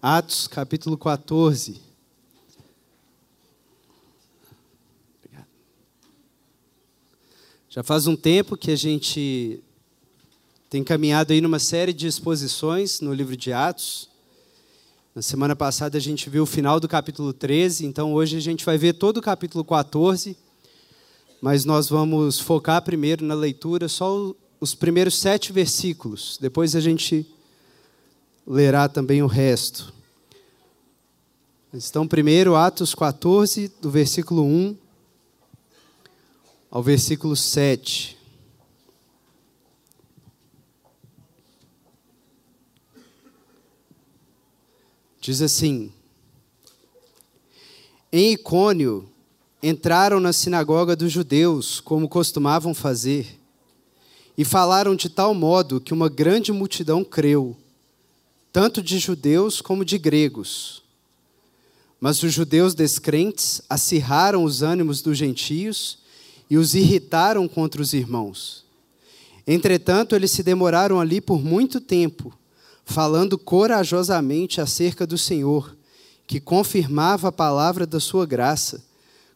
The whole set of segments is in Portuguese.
Atos capítulo 14. Já faz um tempo que a gente tem caminhado aí numa série de exposições no livro de Atos. Na semana passada a gente viu o final do capítulo 13, então hoje a gente vai ver todo o capítulo 14, mas nós vamos focar primeiro na leitura só os primeiros sete versículos, depois a gente lerá também o resto. Então, primeiro, Atos 14, do versículo 1 ao versículo 7. Diz assim: Em Icônio entraram na sinagoga dos judeus, como costumavam fazer, e falaram de tal modo que uma grande multidão creu tanto de judeus como de gregos. Mas os judeus descrentes acirraram os ânimos dos gentios e os irritaram contra os irmãos. Entretanto, eles se demoraram ali por muito tempo, falando corajosamente acerca do Senhor, que confirmava a palavra da sua graça,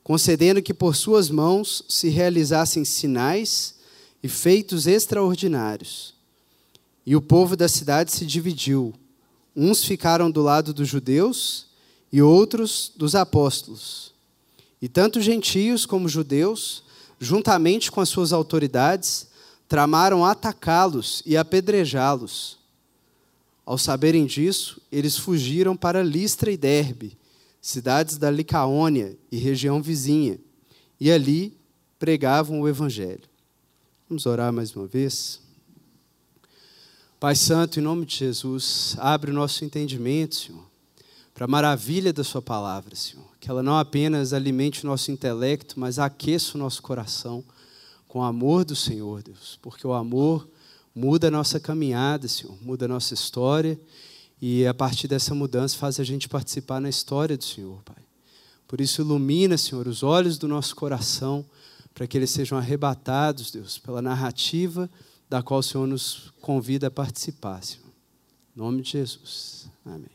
concedendo que por suas mãos se realizassem sinais e feitos extraordinários. E o povo da cidade se dividiu Uns ficaram do lado dos judeus e outros dos apóstolos. E tanto gentios como judeus, juntamente com as suas autoridades, tramaram atacá-los e apedrejá-los. Ao saberem disso, eles fugiram para Listra e Derbe, cidades da Licaônia e região vizinha, e ali pregavam o evangelho. Vamos orar mais uma vez. Pai Santo, em nome de Jesus, abre o nosso entendimento, Senhor, para a maravilha da Sua palavra, Senhor. Que ela não apenas alimente o nosso intelecto, mas aqueça o nosso coração com o amor do Senhor, Deus. Porque o amor muda a nossa caminhada, Senhor, muda a nossa história e a partir dessa mudança faz a gente participar na história do Senhor, Pai. Por isso, ilumina, Senhor, os olhos do nosso coração para que eles sejam arrebatados, Deus, pela narrativa da qual o Senhor nos convida a participar, Senhor. Em nome de Jesus. Amém.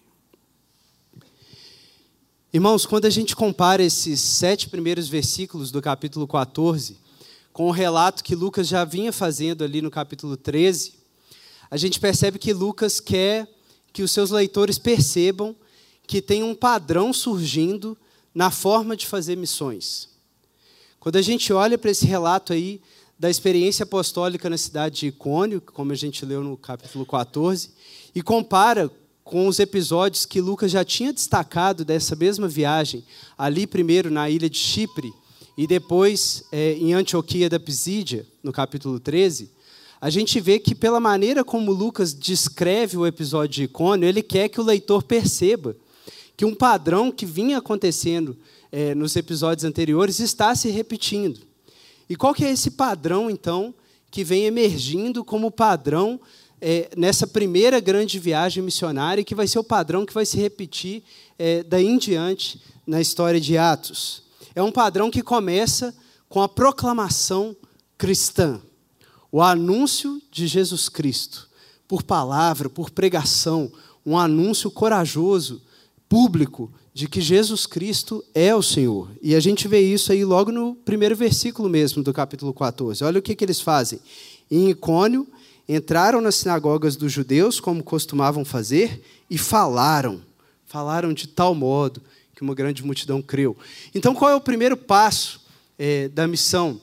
Irmãos, quando a gente compara esses sete primeiros versículos do capítulo 14 com o relato que Lucas já vinha fazendo ali no capítulo 13, a gente percebe que Lucas quer que os seus leitores percebam que tem um padrão surgindo na forma de fazer missões. Quando a gente olha para esse relato aí da experiência apostólica na cidade de Icônio, como a gente leu no capítulo 14, e compara com os episódios que Lucas já tinha destacado dessa mesma viagem, ali primeiro na ilha de Chipre e depois é, em Antioquia da Pisídia, no capítulo 13, a gente vê que pela maneira como Lucas descreve o episódio de Icônio, ele quer que o leitor perceba que um padrão que vinha acontecendo é, nos episódios anteriores está se repetindo. E qual que é esse padrão, então, que vem emergindo como padrão é, nessa primeira grande viagem missionária, que vai ser o padrão que vai se repetir é, daí em diante na história de Atos? É um padrão que começa com a proclamação cristã, o anúncio de Jesus Cristo, por palavra, por pregação, um anúncio corajoso, público, de que Jesus Cristo é o Senhor. E a gente vê isso aí logo no primeiro versículo mesmo do capítulo 14. Olha o que, que eles fazem. Em Icônio, entraram nas sinagogas dos judeus, como costumavam fazer, e falaram. Falaram de tal modo que uma grande multidão creu. Então, qual é o primeiro passo é, da missão?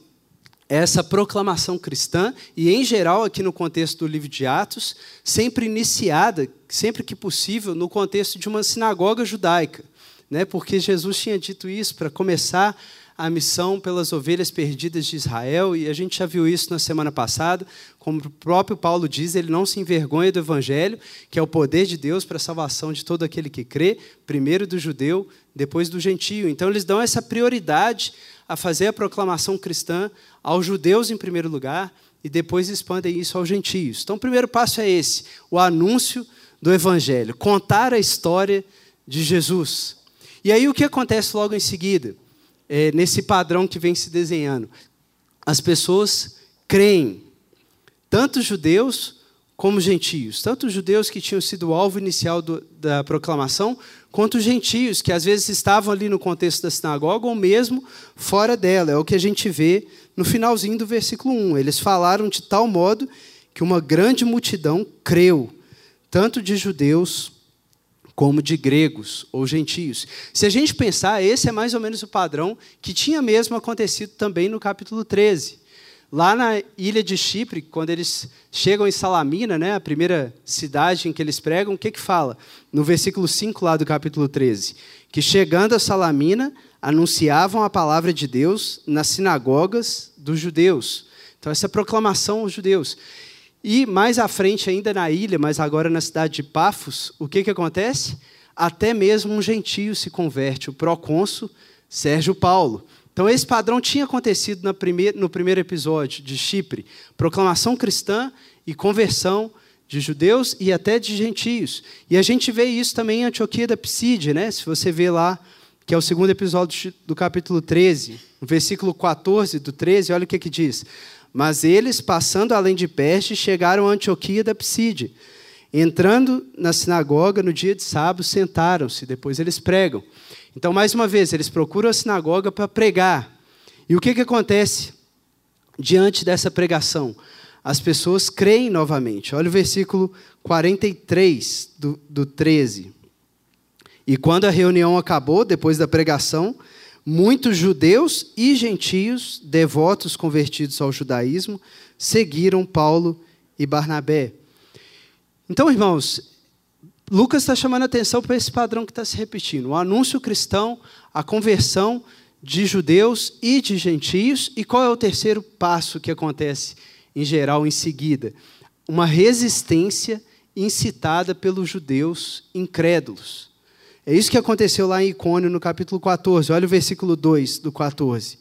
Essa proclamação cristã, e em geral, aqui no contexto do livro de Atos, sempre iniciada, sempre que possível, no contexto de uma sinagoga judaica né? porque Jesus tinha dito isso para começar a missão pelas ovelhas perdidas de Israel, e a gente já viu isso na semana passada, como o próprio Paulo diz, ele não se envergonha do evangelho, que é o poder de Deus para a salvação de todo aquele que crê, primeiro do judeu, depois do gentio. Então eles dão essa prioridade a fazer a proclamação cristã aos judeus em primeiro lugar e depois expandem isso aos gentios. Então o primeiro passo é esse, o anúncio do evangelho, contar a história de Jesus. E aí o que acontece logo em seguida? É, nesse padrão que vem se desenhando. As pessoas creem, tanto judeus como gentios, tanto judeus que tinham sido o alvo inicial do, da proclamação, quanto os gentios que às vezes estavam ali no contexto da sinagoga ou mesmo fora dela. É o que a gente vê no finalzinho do versículo 1. Eles falaram de tal modo que uma grande multidão creu, tanto de judeus como de gregos ou gentios. Se a gente pensar, esse é mais ou menos o padrão que tinha mesmo acontecido também no capítulo 13. Lá na ilha de Chipre, quando eles chegam em Salamina, né, a primeira cidade em que eles pregam, o que, que fala? No versículo 5 lá do capítulo 13. Que chegando a Salamina, anunciavam a palavra de Deus nas sinagogas dos judeus. Então, essa proclamação aos judeus. E mais à frente, ainda na ilha, mas agora na cidade de Pafos, o que, que acontece? Até mesmo um gentio se converte, o procônsul Sérgio Paulo. Então, esse padrão tinha acontecido no primeiro episódio de Chipre: proclamação cristã e conversão de judeus e até de gentios. E a gente vê isso também em Antioquia da Psídia, né? se você vê lá, que é o segundo episódio do capítulo 13, no versículo 14 do 13, olha o que, que diz. Mas eles, passando além de Peste, chegaram a Antioquia da Psídia. Entrando na sinagoga no dia de sábado, sentaram-se, depois eles pregam. Então, mais uma vez, eles procuram a sinagoga para pregar. E o que, que acontece diante dessa pregação? As pessoas creem novamente. Olha o versículo 43 do, do 13. E quando a reunião acabou, depois da pregação, muitos judeus e gentios, devotos convertidos ao judaísmo, seguiram Paulo e Barnabé. Então, irmãos, Lucas está chamando a atenção para esse padrão que está se repetindo: o anúncio cristão, a conversão de judeus e de gentios. E qual é o terceiro passo que acontece, em geral, em seguida? Uma resistência incitada pelos judeus incrédulos. É isso que aconteceu lá em Icônio, no capítulo 14. Olha o versículo 2 do 14.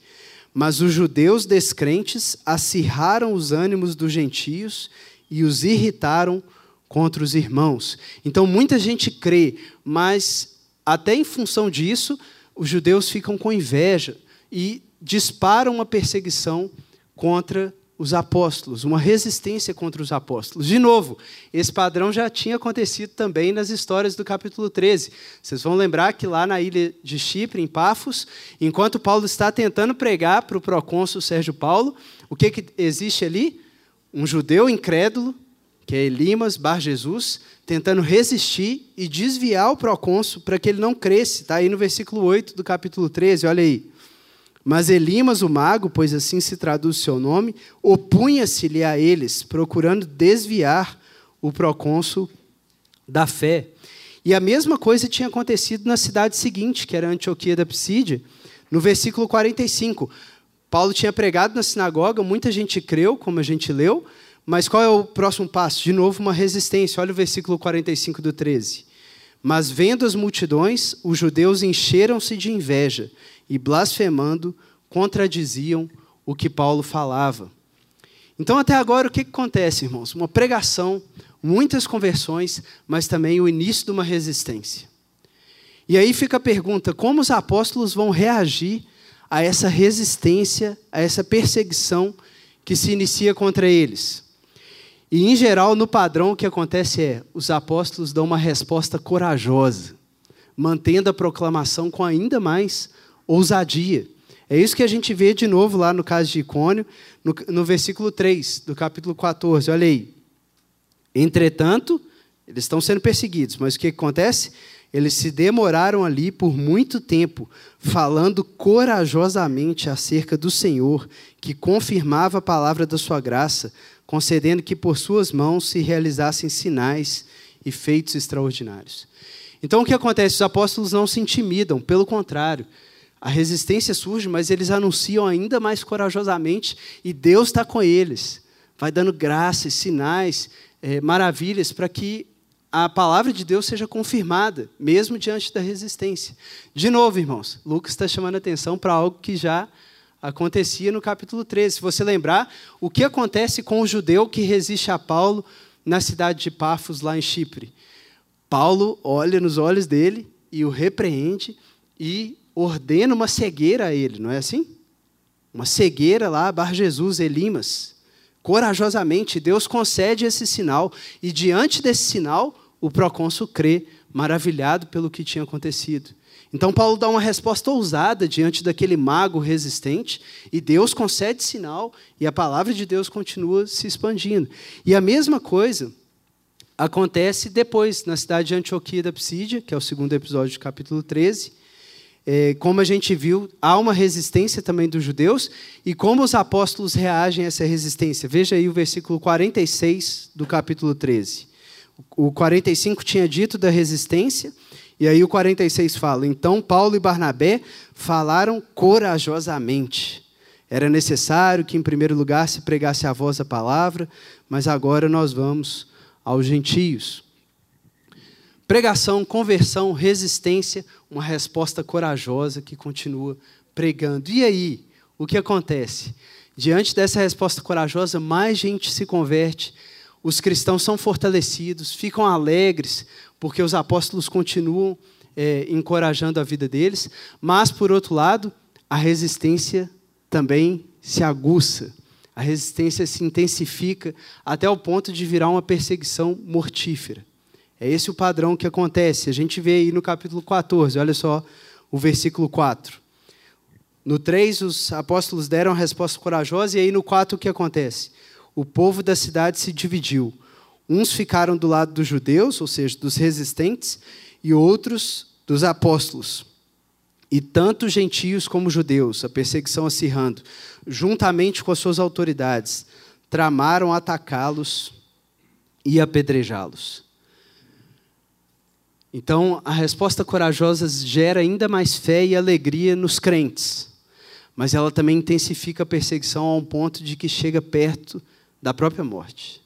Mas os judeus descrentes acirraram os ânimos dos gentios e os irritaram contra os irmãos. Então muita gente crê, mas até em função disso, os judeus ficam com inveja e disparam uma perseguição contra os apóstolos, uma resistência contra os apóstolos. De novo, esse padrão já tinha acontecido também nas histórias do capítulo 13. Vocês vão lembrar que lá na ilha de Chipre, em Pafos, enquanto Paulo está tentando pregar para o procônsul Sérgio Paulo, o que, que existe ali? Um judeu incrédulo que é Elimas Bar Jesus, tentando resistir e desviar o procônsul para que ele não cresça. Está aí no versículo 8 do capítulo 13, olha aí. Mas Elimas, o mago, pois assim se traduz seu nome, opunha-se-lhe a eles, procurando desviar o procônsul da fé. E a mesma coisa tinha acontecido na cidade seguinte, que era Antioquia da Psídia, no versículo 45. Paulo tinha pregado na sinagoga, muita gente creu, como a gente leu, mas qual é o próximo passo? De novo, uma resistência. Olha o versículo 45 do 13. Mas vendo as multidões, os judeus encheram-se de inveja e, blasfemando, contradiziam o que Paulo falava. Então, até agora, o que acontece, irmãos? Uma pregação, muitas conversões, mas também o início de uma resistência. E aí fica a pergunta: como os apóstolos vão reagir a essa resistência, a essa perseguição que se inicia contra eles? E, em geral, no padrão, o que acontece é: os apóstolos dão uma resposta corajosa, mantendo a proclamação com ainda mais ousadia. É isso que a gente vê de novo lá no caso de Icônio, no, no versículo 3 do capítulo 14. Olha aí. Entretanto, eles estão sendo perseguidos, mas o que acontece? Eles se demoraram ali por muito tempo, falando corajosamente acerca do Senhor, que confirmava a palavra da sua graça, concedendo que por suas mãos se realizassem sinais e feitos extraordinários. Então o que acontece? Os apóstolos não se intimidam, pelo contrário, a resistência surge, mas eles anunciam ainda mais corajosamente e Deus está com eles, vai dando graças, sinais, é, maravilhas para que a palavra de Deus seja confirmada, mesmo diante da resistência. De novo, irmãos, Lucas está chamando atenção para algo que já acontecia no capítulo 13. Se você lembrar, o que acontece com o judeu que resiste a Paulo na cidade de Pafos, lá em Chipre? Paulo olha nos olhos dele e o repreende e ordena uma cegueira a ele, não é assim? Uma cegueira lá, Bar Jesus, Elimas, corajosamente. Deus concede esse sinal, e diante desse sinal, o procônsul crê, maravilhado pelo que tinha acontecido. Então, Paulo dá uma resposta ousada diante daquele mago resistente, e Deus concede sinal, e a palavra de Deus continua se expandindo. E a mesma coisa acontece depois, na cidade de Antioquia da Psídia, que é o segundo episódio do capítulo 13. É, como a gente viu, há uma resistência também dos judeus, e como os apóstolos reagem a essa resistência. Veja aí o versículo 46 do capítulo 13. O 45 tinha dito da resistência, e aí o 46 fala: Então Paulo e Barnabé falaram corajosamente. Era necessário que, em primeiro lugar, se pregasse a voz a palavra, mas agora nós vamos aos gentios. Pregação, conversão, resistência, uma resposta corajosa que continua pregando. E aí, o que acontece? Diante dessa resposta corajosa, mais gente se converte, os cristãos são fortalecidos, ficam alegres, porque os apóstolos continuam é, encorajando a vida deles, mas, por outro lado, a resistência também se aguça, a resistência se intensifica até o ponto de virar uma perseguição mortífera. É esse o padrão que acontece. A gente vê aí no capítulo 14, olha só o versículo 4. No 3, os apóstolos deram a resposta corajosa, e aí no 4 o que acontece? O povo da cidade se dividiu. Uns ficaram do lado dos judeus, ou seja, dos resistentes, e outros dos apóstolos. E tanto gentios como judeus, a perseguição acirrando, juntamente com as suas autoridades, tramaram atacá-los e apedrejá-los. Então, a resposta corajosa gera ainda mais fé e alegria nos crentes, mas ela também intensifica a perseguição a um ponto de que chega perto da própria morte.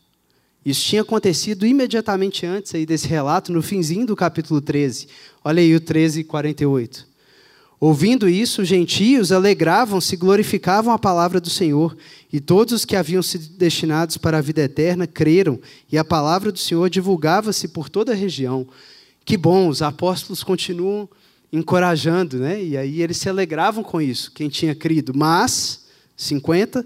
Isso tinha acontecido imediatamente antes aí desse relato, no finzinho do capítulo 13. Olha aí o 13, 48. Ouvindo isso, os gentios alegravam-se glorificavam a palavra do Senhor, e todos os que haviam sido destinados para a vida eterna creram, e a palavra do Senhor divulgava-se por toda a região. Que bom, os apóstolos continuam encorajando, né? E aí eles se alegravam com isso, quem tinha crido. Mas, 50,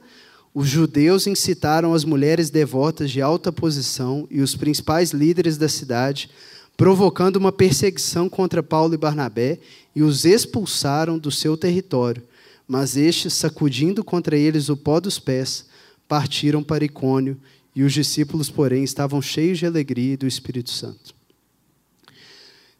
os judeus incitaram as mulheres devotas de alta posição e os principais líderes da cidade, provocando uma perseguição contra Paulo e Barnabé, e os expulsaram do seu território. Mas estes, sacudindo contra eles o pó dos pés, partiram para Icônio, e os discípulos, porém, estavam cheios de alegria e do Espírito Santo.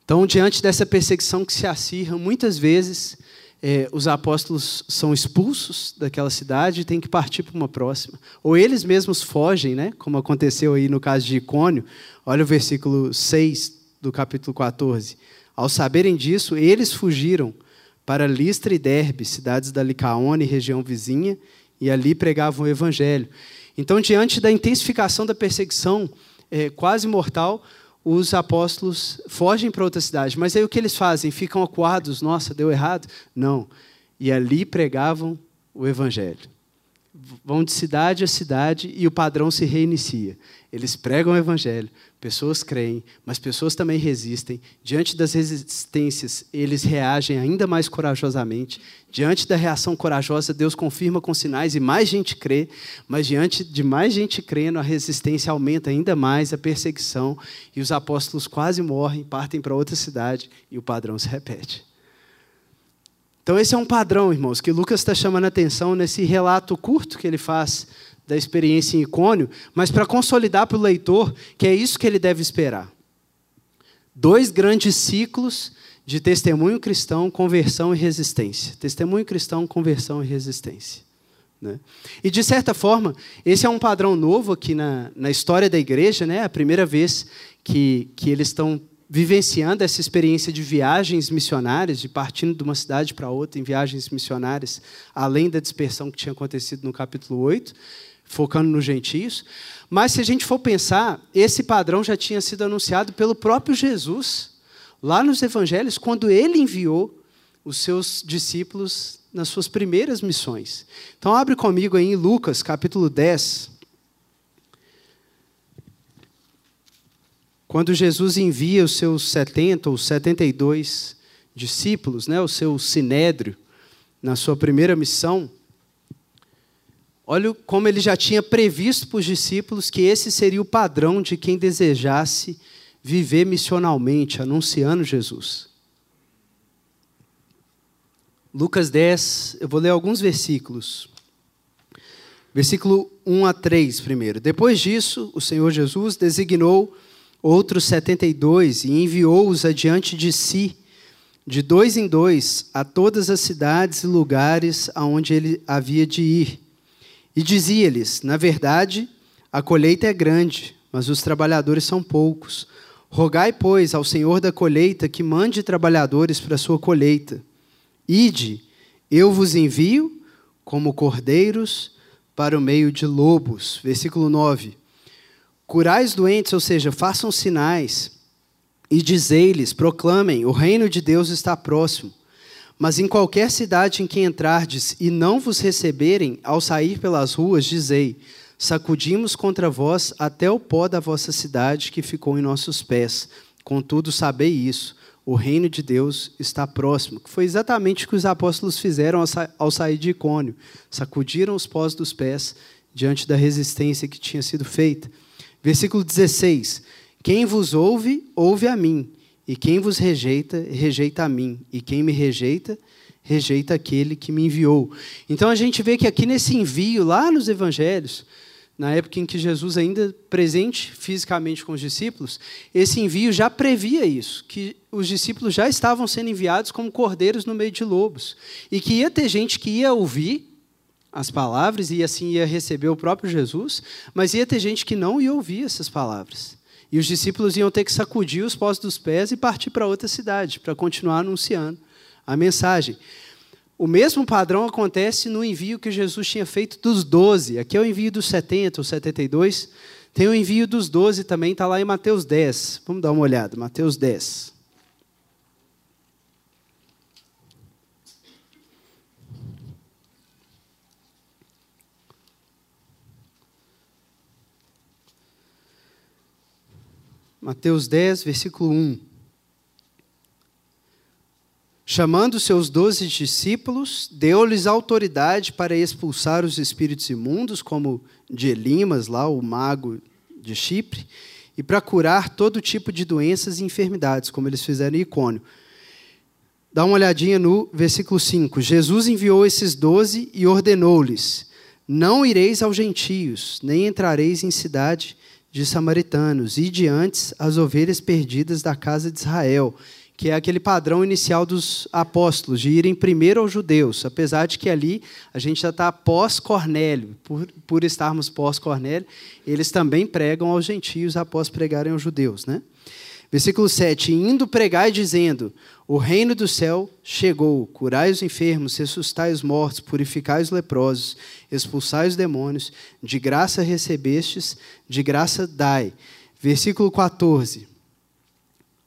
Então, diante dessa perseguição que se acirra, muitas vezes é, os apóstolos são expulsos daquela cidade e têm que partir para uma próxima. Ou eles mesmos fogem, né? como aconteceu aí no caso de Icônio. Olha o versículo 6 do capítulo 14. Ao saberem disso, eles fugiram para Listra e Derbe, cidades da Licaônia e região vizinha, e ali pregavam o evangelho. Então, diante da intensificação da perseguição é, quase mortal, os apóstolos fogem para outra cidade. Mas aí o que eles fazem? Ficam acuados, nossa, deu errado? Não. E ali pregavam o evangelho. Vão de cidade a cidade e o padrão se reinicia. Eles pregam o evangelho, pessoas creem, mas pessoas também resistem. Diante das resistências, eles reagem ainda mais corajosamente. Diante da reação corajosa, Deus confirma com sinais e mais gente crê, mas diante de mais gente crendo, a resistência aumenta ainda mais, a perseguição, e os apóstolos quase morrem, partem para outra cidade e o padrão se repete. Então, esse é um padrão, irmãos, que Lucas está chamando a atenção nesse relato curto que ele faz da experiência em Icônio, mas para consolidar para o leitor que é isso que ele deve esperar. Dois grandes ciclos de testemunho cristão, conversão e resistência. Testemunho cristão, conversão e resistência. Né? E, de certa forma, esse é um padrão novo aqui na, na história da igreja, né? É a primeira vez que, que eles estão vivenciando essa experiência de viagens missionárias, de partindo de uma cidade para outra em viagens missionárias, além da dispersão que tinha acontecido no capítulo 8 focando nos gentios. Mas se a gente for pensar, esse padrão já tinha sido anunciado pelo próprio Jesus, lá nos evangelhos, quando ele enviou os seus discípulos nas suas primeiras missões. Então, abre comigo aí em Lucas, capítulo 10. Quando Jesus envia os seus 70 ou 72 discípulos, né, o seu sinédrio, na sua primeira missão, Olha como ele já tinha previsto para os discípulos que esse seria o padrão de quem desejasse viver missionalmente, anunciando Jesus. Lucas 10, eu vou ler alguns versículos. Versículo 1 a 3 primeiro. Depois disso, o Senhor Jesus designou outros 72 e enviou-os adiante de si, de dois em dois, a todas as cidades e lugares aonde ele havia de ir. E dizia-lhes: Na verdade, a colheita é grande, mas os trabalhadores são poucos. Rogai, pois, ao Senhor da colheita que mande trabalhadores para a sua colheita. Ide, eu vos envio como cordeiros para o meio de lobos. Versículo 9. Curais doentes, ou seja, façam sinais, e dizei-lhes, proclamem, o reino de Deus está próximo. Mas em qualquer cidade em que entrardes e não vos receberem, ao sair pelas ruas, dizei: Sacudimos contra vós até o pó da vossa cidade que ficou em nossos pés. Contudo, sabei isso o reino de Deus está próximo. Que foi exatamente o que os apóstolos fizeram ao sair de Icônio. Sacudiram os pós dos pés diante da resistência que tinha sido feita. Versículo 16: Quem vos ouve, ouve a mim. E quem vos rejeita, rejeita a mim. E quem me rejeita, rejeita aquele que me enviou. Então a gente vê que aqui nesse envio, lá nos evangelhos, na época em que Jesus ainda presente fisicamente com os discípulos, esse envio já previa isso, que os discípulos já estavam sendo enviados como cordeiros no meio de lobos, e que ia ter gente que ia ouvir as palavras e assim ia receber o próprio Jesus, mas ia ter gente que não ia ouvir essas palavras. E os discípulos iam ter que sacudir os pós dos pés e partir para outra cidade para continuar anunciando a mensagem. O mesmo padrão acontece no envio que Jesus tinha feito dos doze. Aqui é o envio dos 70 ou 72. Tem o envio dos doze também, está lá em Mateus 10. Vamos dar uma olhada. Mateus 10. Mateus 10, versículo 1. Chamando seus doze discípulos, deu-lhes autoridade para expulsar os espíritos imundos, como de Elimas, lá o mago de Chipre, e para curar todo tipo de doenças e enfermidades, como eles fizeram em Icônio. Dá uma olhadinha no versículo 5. Jesus enviou esses doze e ordenou-lhes: Não ireis aos gentios, nem entrareis em cidade de samaritanos, e diante as ovelhas perdidas da casa de Israel que é aquele padrão inicial dos apóstolos, de irem primeiro aos judeus, apesar de que ali a gente já está pós-Cornélio, por, por estarmos pós-Cornélio, eles também pregam aos gentios após pregarem aos judeus. Né? Versículo 7: Indo pregar e dizendo: O reino do céu chegou, curai os enfermos, ressuscitai os mortos, purificai os leprosos, expulsai os demônios, de graça recebestes, de graça dai. Versículo 14.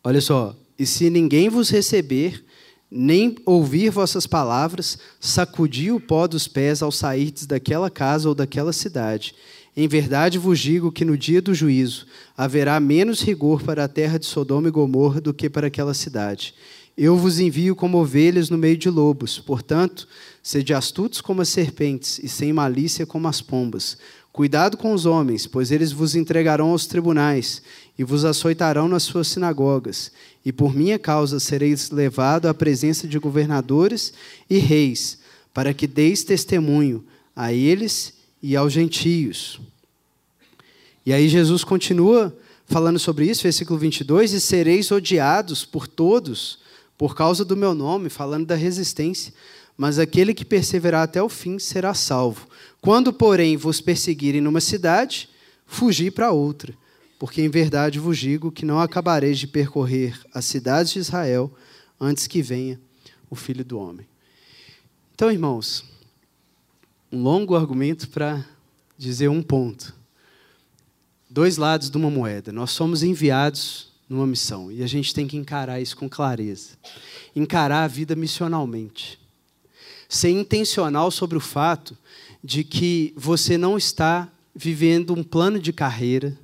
Olha só, e se ninguém vos receber, nem ouvir vossas palavras, sacudi o pó dos pés ao sairdes daquela casa ou daquela cidade. Em verdade vos digo que no dia do juízo haverá menos rigor para a terra de Sodoma e Gomorra do que para aquela cidade. Eu vos envio como ovelhas no meio de lobos, portanto, sede astutos como as serpentes e sem malícia como as pombas. Cuidado com os homens, pois eles vos entregarão aos tribunais e vos açoitarão nas suas sinagogas, e por minha causa sereis levado à presença de governadores e reis, para que deis testemunho a eles e aos gentios. E aí Jesus continua falando sobre isso, versículo 22, e sereis odiados por todos por causa do meu nome, falando da resistência, mas aquele que perseverar até o fim será salvo. Quando, porém, vos perseguirem numa cidade, fugi para outra, porque em verdade vos digo que não acabareis de percorrer as cidades de Israel antes que venha o Filho do Homem. Então, irmãos, um longo argumento para dizer um ponto. Dois lados de uma moeda. Nós somos enviados numa missão e a gente tem que encarar isso com clareza. Encarar a vida missionalmente. Ser intencional sobre o fato de que você não está vivendo um plano de carreira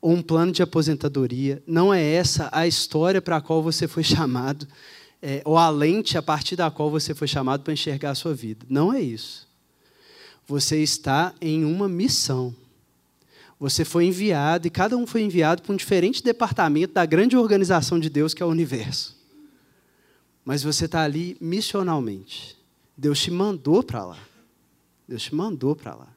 ou um plano de aposentadoria. Não é essa a história para a qual você foi chamado, é, ou a lente a partir da qual você foi chamado para enxergar a sua vida. Não é isso. Você está em uma missão. Você foi enviado, e cada um foi enviado para um diferente departamento da grande organização de Deus que é o universo. Mas você está ali missionalmente. Deus te mandou para lá. Deus te mandou para lá.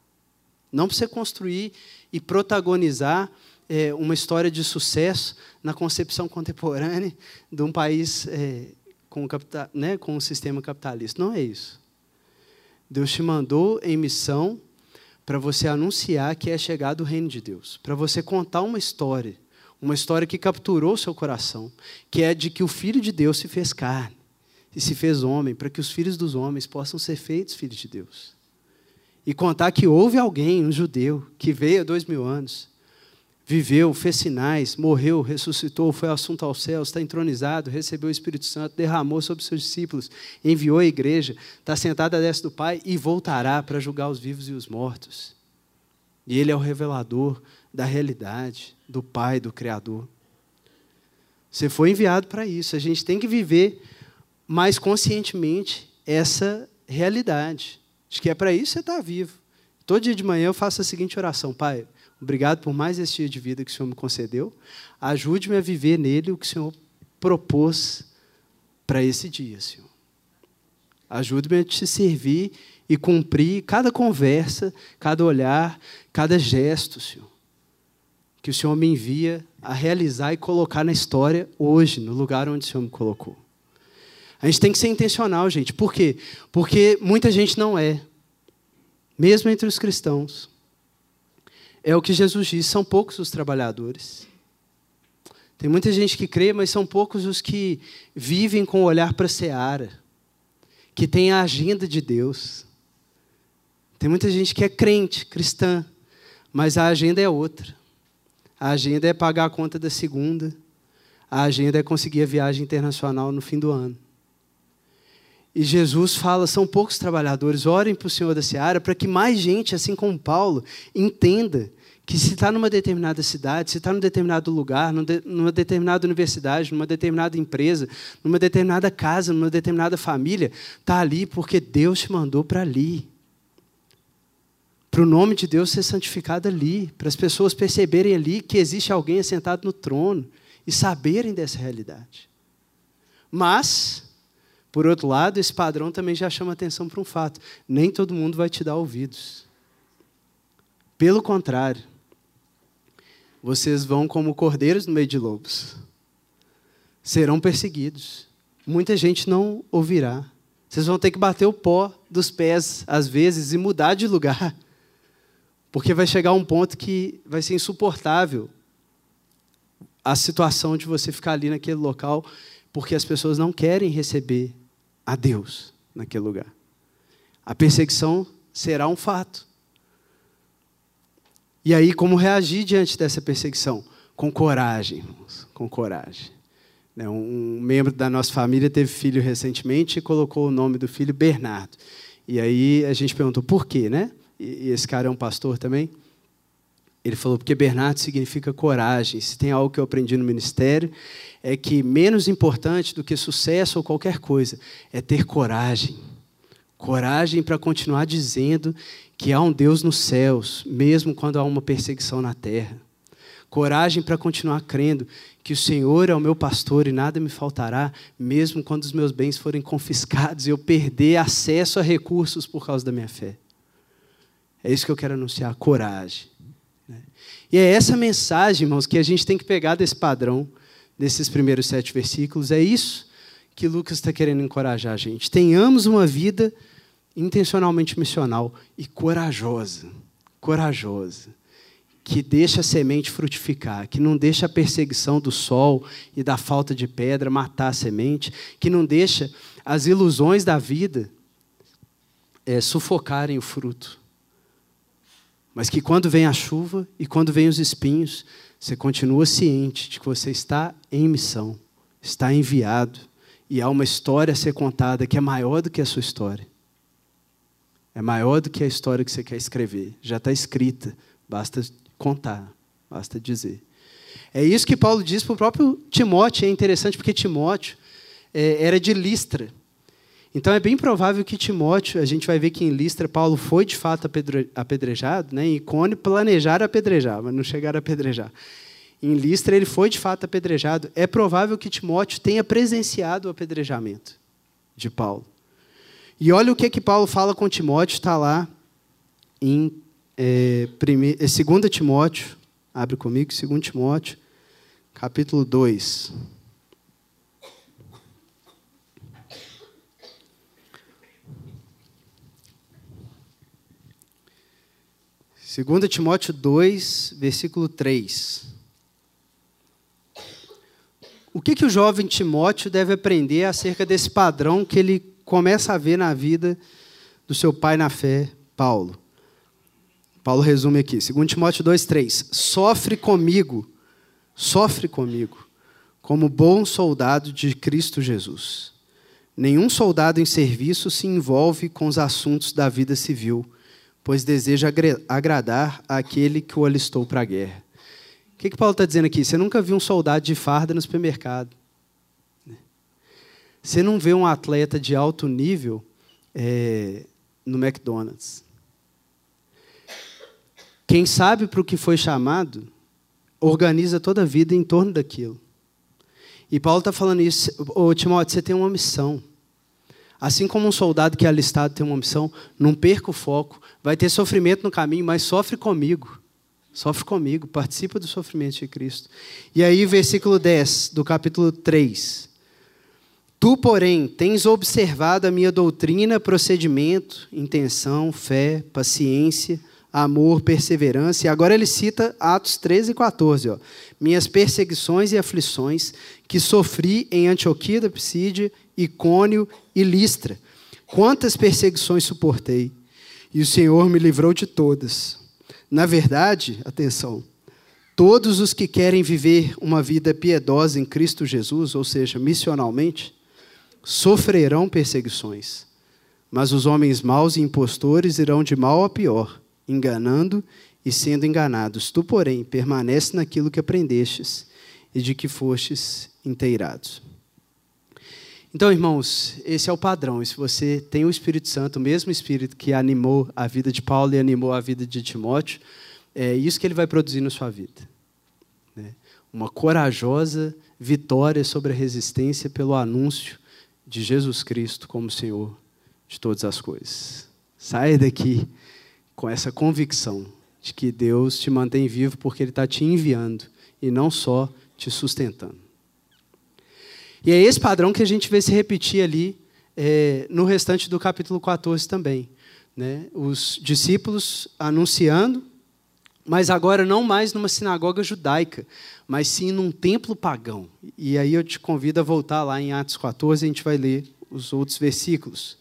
Não para você construir e protagonizar é, uma história de sucesso na concepção contemporânea de um país é, com, capital, né, com um sistema capitalista. Não é isso. Deus te mandou em missão para você anunciar que é chegado o reino de Deus, para você contar uma história, uma história que capturou seu coração, que é de que o Filho de Deus se fez carne e se fez homem, para que os filhos dos homens possam ser feitos filhos de Deus. E contar que houve alguém, um judeu, que veio há dois mil anos, viveu, fez sinais, morreu, ressuscitou, foi assunto aos céus, está entronizado, recebeu o Espírito Santo, derramou sobre seus discípulos, enviou a igreja, está sentado à destra do Pai e voltará para julgar os vivos e os mortos. E Ele é o revelador da realidade, do Pai, do Criador. Você foi enviado para isso. A gente tem que viver mais conscientemente essa realidade. Acho que é para isso que você está vivo. Todo dia de manhã eu faço a seguinte oração: Pai, Obrigado por mais esse dia de vida que o Senhor me concedeu. Ajude-me a viver nele o que o Senhor propôs para esse dia, Senhor. Ajude-me a te servir e cumprir cada conversa, cada olhar, cada gesto, Senhor. Que o Senhor me envia a realizar e colocar na história hoje, no lugar onde o Senhor me colocou. A gente tem que ser intencional, gente. Por quê? Porque muita gente não é. Mesmo entre os cristãos. É o que Jesus diz: são poucos os trabalhadores. Tem muita gente que crê, mas são poucos os que vivem com o olhar para a seara, que tem a agenda de Deus. Tem muita gente que é crente, cristã, mas a agenda é outra. A agenda é pagar a conta da segunda. A agenda é conseguir a viagem internacional no fim do ano. E Jesus fala: são poucos trabalhadores, orem para o Senhor da Seara, para que mais gente, assim como Paulo, entenda que se está numa determinada cidade, se está num determinado lugar, numa determinada universidade, numa determinada empresa, numa determinada casa, numa determinada família, está ali porque Deus te mandou para ali. Para o nome de Deus ser santificado ali, para as pessoas perceberem ali que existe alguém assentado no trono e saberem dessa realidade. Mas, por outro lado, esse padrão também já chama atenção para um fato: nem todo mundo vai te dar ouvidos. Pelo contrário, vocês vão como cordeiros no meio de lobos. Serão perseguidos. Muita gente não ouvirá. Vocês vão ter que bater o pó dos pés, às vezes, e mudar de lugar. Porque vai chegar um ponto que vai ser insuportável a situação de você ficar ali naquele local, porque as pessoas não querem receber a Deus naquele lugar. A perseguição será um fato. E aí, como reagir diante dessa perseguição? Com coragem, irmãos, com coragem. Né, um membro da nossa família teve filho recentemente e colocou o nome do filho Bernardo. E aí a gente perguntou por quê, né? E esse cara é um pastor também. Ele falou porque Bernardo significa coragem. Se tem algo que eu aprendi no ministério é que menos importante do que sucesso ou qualquer coisa é ter coragem. Coragem para continuar dizendo que há um Deus nos céus, mesmo quando há uma perseguição na terra. Coragem para continuar crendo que o Senhor é o meu pastor e nada me faltará, mesmo quando os meus bens forem confiscados e eu perder acesso a recursos por causa da minha fé. É isso que eu quero anunciar: coragem. Né? E é essa mensagem, irmãos, que a gente tem que pegar desse padrão, desses primeiros sete versículos. É isso que Lucas está querendo encorajar a gente. Tenhamos uma vida intencionalmente missional e corajosa. Corajosa. Que deixa a semente frutificar, que não deixa a perseguição do sol e da falta de pedra matar a semente, que não deixa as ilusões da vida é, sufocarem o fruto. Mas que quando vem a chuva e quando vem os espinhos, você continua ciente de que você está em missão, está enviado, e há uma história a ser contada que é maior do que a sua história. É maior do que a história que você quer escrever. Já está escrita, basta contar, basta dizer. É isso que Paulo diz para o próprio Timóteo. É interessante porque Timóteo é, era de Listra. Então é bem provável que Timóteo, a gente vai ver que em Listra Paulo foi de fato apedrejado, né? em Icone planejaram apedrejar, mas não chegaram a apedrejar. Em Listra ele foi de fato apedrejado. É provável que Timóteo tenha presenciado o apedrejamento de Paulo. E olha o que, que Paulo fala com Timóteo, está lá em é, prime... 2 é, Timóteo, abre comigo, 2 Timóteo, capítulo 2. 2 Timóteo 2, versículo 3. O que, que o jovem Timóteo deve aprender acerca desse padrão que ele começa a ver na vida do seu pai na fé, Paulo? Paulo resume aqui, 2 Timóteo 2, 3. Sofre comigo, sofre comigo, como bom soldado de Cristo Jesus. Nenhum soldado em serviço se envolve com os assuntos da vida civil pois deseja agradar aquele que o alistou para a guerra. O que, que Paulo está dizendo aqui? Você nunca viu um soldado de farda no supermercado. Você não vê um atleta de alto nível é, no McDonald's. Quem sabe para o que foi chamado, organiza toda a vida em torno daquilo. E Paulo está falando isso, ô Timóteo, você tem uma missão. Assim como um soldado que é alistado tem uma missão, não perca o foco. Vai ter sofrimento no caminho, mas sofre comigo. Sofre comigo, participa do sofrimento de Cristo. E aí, versículo 10 do capítulo 3. Tu, porém, tens observado a minha doutrina, procedimento, intenção, fé, paciência, amor, perseverança. E agora ele cita Atos 13 e 14. Ó. Minhas perseguições e aflições que sofri em Antioquia da Psídia, Icônio e Listra. Quantas perseguições suportei, e o Senhor me livrou de todas. Na verdade, atenção, todos os que querem viver uma vida piedosa em Cristo Jesus, ou seja, missionalmente, sofrerão perseguições. Mas os homens maus e impostores irão de mal a pior, enganando e sendo enganados. Tu, porém, permanece naquilo que aprendestes e de que fostes inteirados. Então, irmãos, esse é o padrão. E se você tem o Espírito Santo, o mesmo Espírito que animou a vida de Paulo e animou a vida de Timóteo, é isso que ele vai produzir na sua vida. Né? Uma corajosa vitória sobre a resistência pelo anúncio de Jesus Cristo como Senhor de todas as coisas. Saia daqui com essa convicção de que Deus te mantém vivo porque Ele está te enviando e não só te sustentando. E é esse padrão que a gente vê se repetir ali é, no restante do capítulo 14 também. Né? Os discípulos anunciando, mas agora não mais numa sinagoga judaica, mas sim num templo pagão. E aí eu te convido a voltar lá em Atos 14 e a gente vai ler os outros versículos.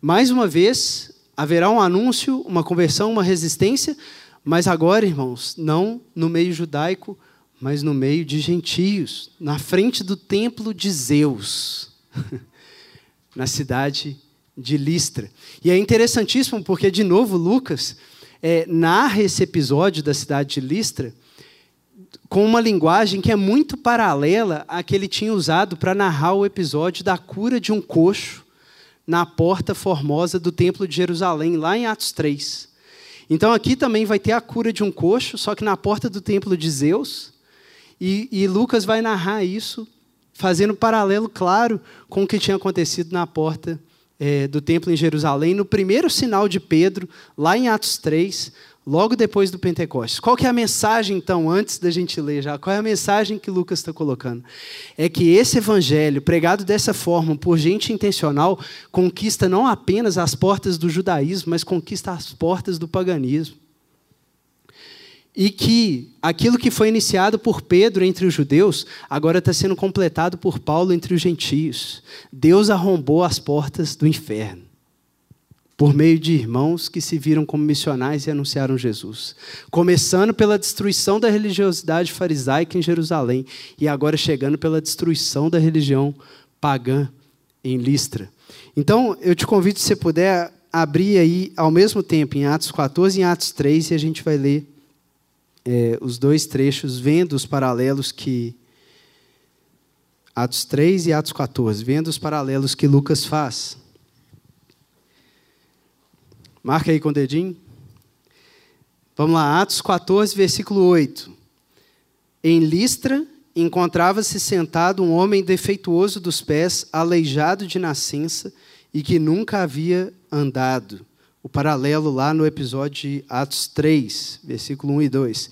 Mais uma vez, haverá um anúncio, uma conversão, uma resistência, mas agora, irmãos, não no meio judaico, mas no meio de gentios, na frente do templo de Zeus, na cidade de Listra. E é interessantíssimo porque, de novo, Lucas é, narra esse episódio da cidade de Listra com uma linguagem que é muito paralela à que ele tinha usado para narrar o episódio da cura de um coxo na porta formosa do Templo de Jerusalém, lá em Atos 3. Então aqui também vai ter a cura de um coxo, só que na porta do Templo de Zeus, e, e Lucas vai narrar isso, fazendo um paralelo claro com o que tinha acontecido na porta é, do templo em Jerusalém, no primeiro sinal de Pedro, lá em Atos 3, logo depois do Pentecostes. Qual que é a mensagem, então, antes da gente ler já? Qual é a mensagem que Lucas está colocando? É que esse evangelho, pregado dessa forma, por gente intencional, conquista não apenas as portas do judaísmo, mas conquista as portas do paganismo e que aquilo que foi iniciado por Pedro entre os judeus agora está sendo completado por Paulo entre os gentios. Deus arrombou as portas do inferno por meio de irmãos que se viram como missionais e anunciaram Jesus. Começando pela destruição da religiosidade farisaica em Jerusalém e agora chegando pela destruição da religião pagã em Listra. Então, eu te convido, se você puder, abrir aí ao mesmo tempo em Atos 14 e em Atos 3 e a gente vai ler é, os dois trechos, vendo os paralelos que Atos 3 e Atos 14, vendo os paralelos que Lucas faz. Marca aí com o dedinho. Vamos lá, Atos 14, versículo 8. Em Listra encontrava-se sentado um homem defeituoso dos pés, aleijado de nascença e que nunca havia andado. O paralelo lá no episódio de Atos 3, versículo 1 e 2.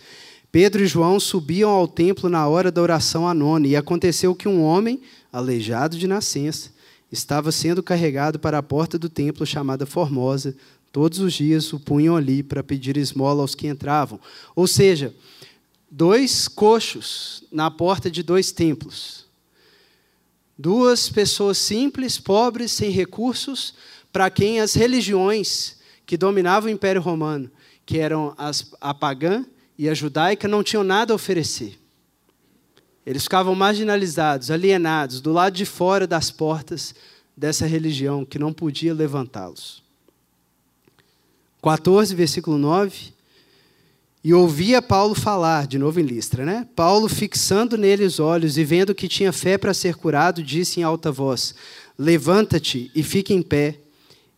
Pedro e João subiam ao templo na hora da oração nona, e aconteceu que um homem, aleijado de nascença, estava sendo carregado para a porta do templo chamada Formosa. Todos os dias o punham ali para pedir esmola aos que entravam. Ou seja, dois coxos na porta de dois templos. Duas pessoas simples, pobres, sem recursos, para quem as religiões que dominavam o Império Romano, que eram as, a pagã e a judaica, não tinham nada a oferecer. Eles ficavam marginalizados, alienados, do lado de fora das portas dessa religião que não podia levantá-los. 14, versículo 9 e ouvia Paulo falar, de novo em Listra, né? Paulo, fixando nele os olhos e vendo que tinha fé para ser curado, disse em alta voz: Levanta-te e fique em pé.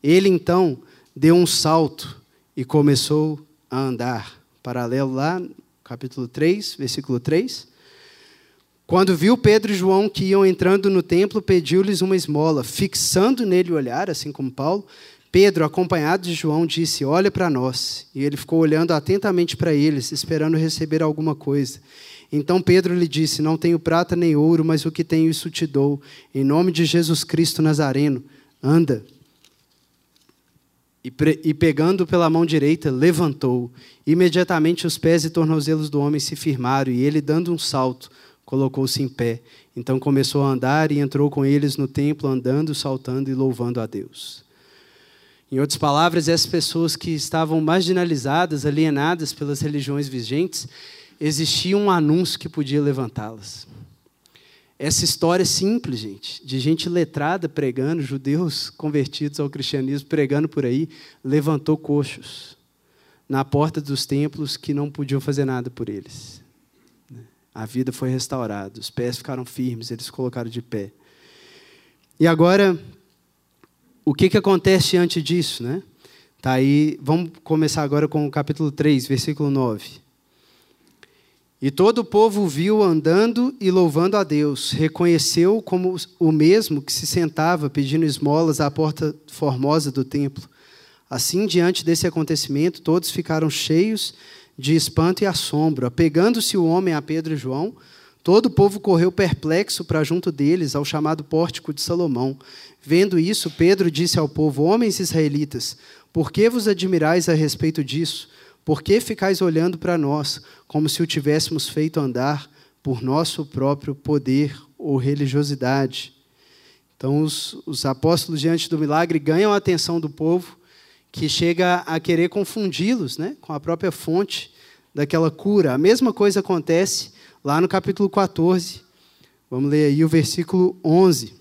Ele então deu um salto e começou a andar. Paralelo lá, capítulo 3, versículo 3. Quando viu Pedro e João que iam entrando no templo, pediu-lhes uma esmola. Fixando nele o olhar, assim como Paulo, Pedro, acompanhado de João, disse: Olha para nós. E ele ficou olhando atentamente para eles, esperando receber alguma coisa. Então Pedro lhe disse: Não tenho prata nem ouro, mas o que tenho, isso te dou. Em nome de Jesus Cristo Nazareno, anda. E, e pegando pela mão direita, levantou. Imediatamente os pés e tornozelos do homem se firmaram, e ele, dando um salto, colocou-se em pé. Então começou a andar e entrou com eles no templo, andando, saltando e louvando a Deus. Em outras palavras, essas pessoas que estavam marginalizadas, alienadas pelas religiões vigentes, existia um anúncio que podia levantá-las. Essa história simples, gente, de gente letrada pregando, judeus convertidos ao cristianismo pregando por aí, levantou coxos na porta dos templos que não podiam fazer nada por eles. A vida foi restaurada, os pés ficaram firmes, eles colocaram de pé. E agora, o que, que acontece diante disso, né? Tá aí, vamos começar agora com o capítulo 3, versículo 9. E todo o povo viu andando e louvando a Deus, reconheceu como o mesmo que se sentava pedindo esmolas à porta formosa do templo. Assim, diante desse acontecimento, todos ficaram cheios de espanto e assombro. Apegando-se o homem a Pedro e João, todo o povo correu perplexo para junto deles, ao chamado pórtico de Salomão. Vendo isso, Pedro disse ao povo: Homens israelitas, por que vos admirais a respeito disso? Por que ficais olhando para nós, como se o tivéssemos feito andar por nosso próprio poder ou religiosidade? Então, os, os apóstolos, diante do milagre, ganham a atenção do povo, que chega a querer confundi-los né, com a própria fonte daquela cura. A mesma coisa acontece lá no capítulo 14. Vamos ler aí o versículo 11.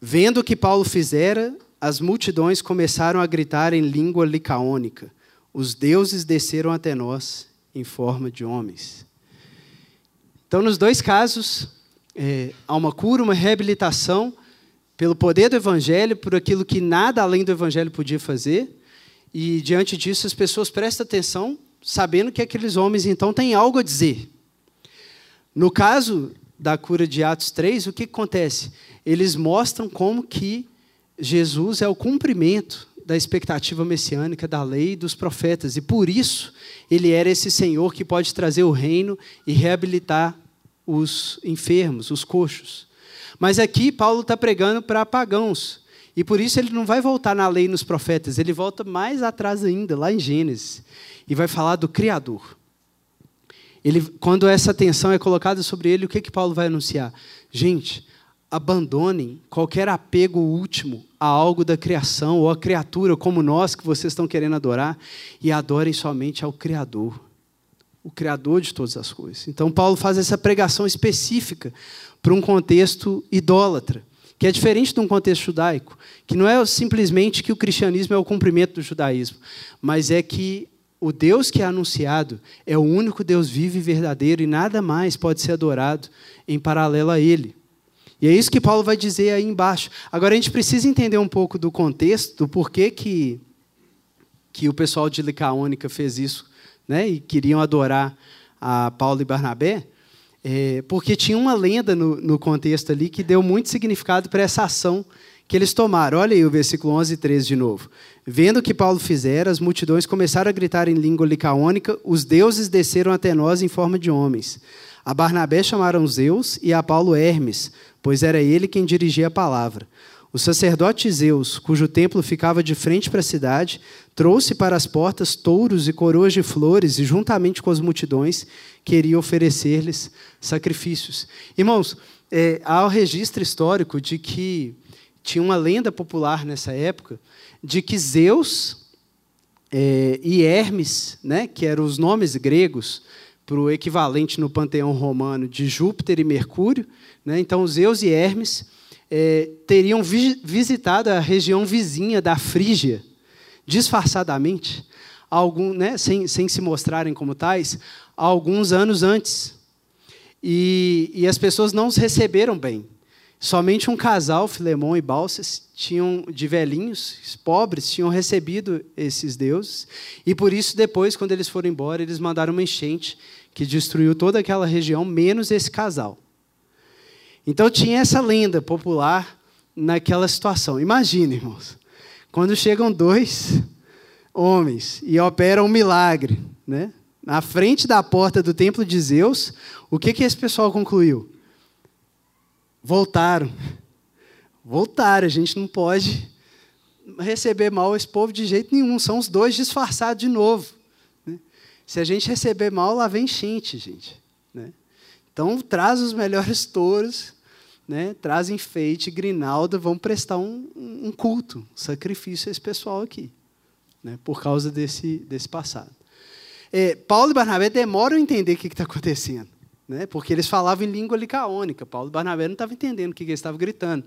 Vendo o que Paulo fizera, as multidões começaram a gritar em língua licaônica: Os deuses desceram até nós em forma de homens. Então, nos dois casos, é, há uma cura, uma reabilitação pelo poder do Evangelho, por aquilo que nada além do Evangelho podia fazer. E diante disso, as pessoas prestam atenção, sabendo que aqueles homens então têm algo a dizer. No caso da cura de Atos 3, o que acontece? Eles mostram como que Jesus é o cumprimento da expectativa messiânica da lei e dos profetas, e por isso ele era esse Senhor que pode trazer o reino e reabilitar os enfermos, os coxos. Mas aqui Paulo está pregando para pagãos, e por isso ele não vai voltar na lei e nos profetas, ele volta mais atrás ainda, lá em Gênesis, e vai falar do Criador. Ele, quando essa atenção é colocada sobre ele, o que, que Paulo vai anunciar? Gente, abandonem qualquer apego último a algo da criação ou a criatura como nós que vocês estão querendo adorar e adorem somente ao Criador, o Criador de todas as coisas. Então, Paulo faz essa pregação específica para um contexto idólatra, que é diferente de um contexto judaico, que não é simplesmente que o cristianismo é o cumprimento do judaísmo, mas é que o Deus que é anunciado é o único Deus vivo e verdadeiro e nada mais pode ser adorado em paralelo a ele. E é isso que Paulo vai dizer aí embaixo. Agora a gente precisa entender um pouco do contexto, do porquê que, que o pessoal de Licaônica fez isso, né? E queriam adorar a Paulo e Barnabé, é, porque tinha uma lenda no, no contexto ali que deu muito significado para essa ação que eles tomaram. Olha aí o versículo 11 e 13 de novo. Vendo o que Paulo fizera, as multidões começaram a gritar em língua licaônica: os deuses desceram até nós em forma de homens. A Barnabé chamaram Zeus e a Paulo Hermes, pois era ele quem dirigia a palavra. O sacerdote Zeus, cujo templo ficava de frente para a cidade, trouxe para as portas touros e coroas de flores e, juntamente com as multidões, queria oferecer-lhes sacrifícios. Irmãos, é, há o registro histórico de que tinha uma lenda popular nessa época de que Zeus é, e Hermes, né, que eram os nomes gregos para o equivalente no panteão romano de Júpiter e Mercúrio, né, então Zeus e Hermes é, teriam vi visitado a região vizinha da Frígia, disfarçadamente, algum, né, sem, sem se mostrarem como tais, alguns anos antes. E, e as pessoas não os receberam bem. Somente um casal, Filemão e Balsas, tinham de velhinhos, pobres, tinham recebido esses deuses, e por isso depois, quando eles foram embora, eles mandaram uma enchente que destruiu toda aquela região, menos esse casal. Então tinha essa lenda popular naquela situação. Imagine, irmãos, quando chegam dois homens e operam um milagre, né? Na frente da porta do templo de Zeus, o que que esse pessoal concluiu? Voltaram. Voltaram. A gente não pode receber mal esse povo de jeito nenhum. São os dois disfarçados de novo. Se a gente receber mal, lá vem enchente, gente. Né? Então, traz os melhores touros, né? traz enfeite, grinalda, vamos prestar um, um culto, um sacrifício a esse pessoal aqui, né? por causa desse, desse passado. É, Paulo e Barnabé demoram a entender o que está acontecendo né? porque eles falavam em língua licaônica. Paulo e Barnabé não estavam entendendo o que eles estavam gritando.